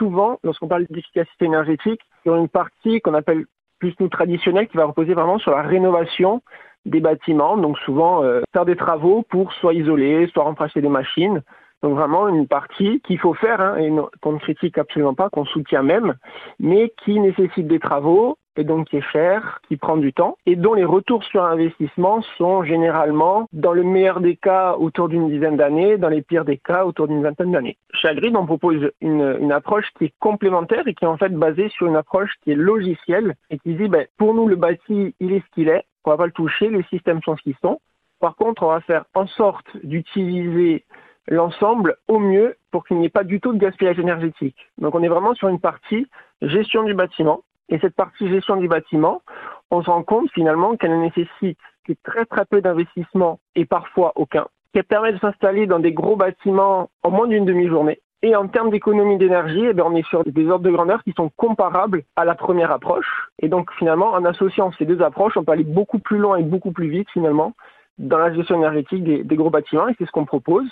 souvent, lorsqu'on parle d'efficacité énergétique, sur une partie qu'on appelle plus nous traditionnelle qui va reposer vraiment sur la rénovation des bâtiments. Donc souvent euh, faire des travaux pour soit isoler, soit remplacer des machines. Donc vraiment une partie qu'il faut faire hein, et qu'on ne critique absolument pas, qu'on soutient même, mais qui nécessite des travaux et donc qui est cher, qui prend du temps et dont les retours sur investissement sont généralement, dans le meilleur des cas, autour d'une dizaine d'années, dans les pires des cas, autour d'une vingtaine d'années. Chez on propose une, une, approche qui est complémentaire et qui est en fait basée sur une approche qui est logicielle et qui dit, ben, pour nous, le bâti, il est ce qu'il est, on va pas le toucher, les systèmes sont ce qu'ils sont. Par contre, on va faire en sorte d'utiliser l'ensemble au mieux pour qu'il n'y ait pas du tout de gaspillage énergétique. Donc on est vraiment sur une partie gestion du bâtiment. Et cette partie gestion du bâtiment, on se rend compte finalement qu'elle nécessite très très peu d'investissement et parfois aucun, qu'elle permet de s'installer dans des gros bâtiments en moins d'une demi-journée. Et en termes d'économie d'énergie, eh bien, on est sur des ordres de grandeur qui sont comparables à la première approche. Et donc finalement, en associant ces deux approches, on peut aller beaucoup plus loin et beaucoup plus vite finalement dans la gestion énergétique des, des gros bâtiments. Et c'est ce qu'on propose.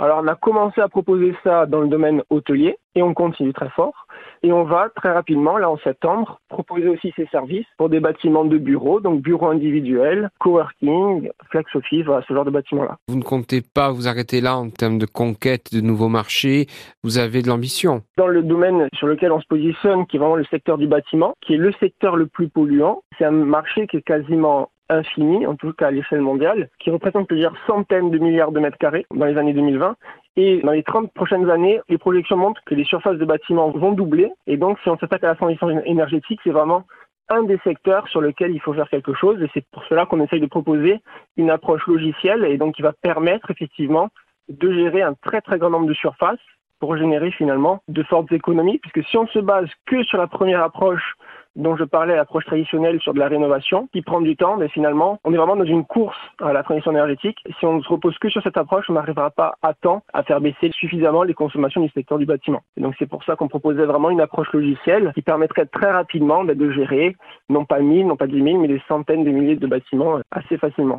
Alors on a commencé à proposer ça dans le domaine hôtelier et on continue très fort. Et on va très rapidement, là en septembre, proposer aussi ces services pour des bâtiments de bureaux, donc bureaux individuels, coworking, flex office, voilà ce genre de bâtiments-là. Vous ne comptez pas vous arrêter là en termes de conquête de nouveaux marchés, vous avez de l'ambition. Dans le domaine sur lequel on se positionne, qui est vraiment le secteur du bâtiment, qui est le secteur le plus polluant, c'est un marché qui est quasiment infini, en tout cas à l'échelle mondiale, qui représente plusieurs centaines de milliards de mètres carrés dans les années 2020. Et dans les 30 prochaines années, les projections montrent que les surfaces de bâtiments vont doubler. Et donc, si on s'attaque à la transition énergétique, c'est vraiment un des secteurs sur lequel il faut faire quelque chose. Et c'est pour cela qu'on essaye de proposer une approche logicielle et donc qui va permettre effectivement de gérer un très très grand nombre de surfaces pour générer finalement de fortes économies. Puisque si on se base que sur la première approche dont je parlais, l'approche traditionnelle sur de la rénovation, qui prend du temps, mais finalement, on est vraiment dans une course à la transition énergétique. Si on ne se repose que sur cette approche, on n'arrivera pas à temps à faire baisser suffisamment les consommations du secteur du bâtiment. Et donc c'est pour ça qu'on proposait vraiment une approche logicielle qui permettrait très rapidement bah, de gérer non pas 1000, non pas 10 000, mais des centaines de milliers de bâtiments assez facilement.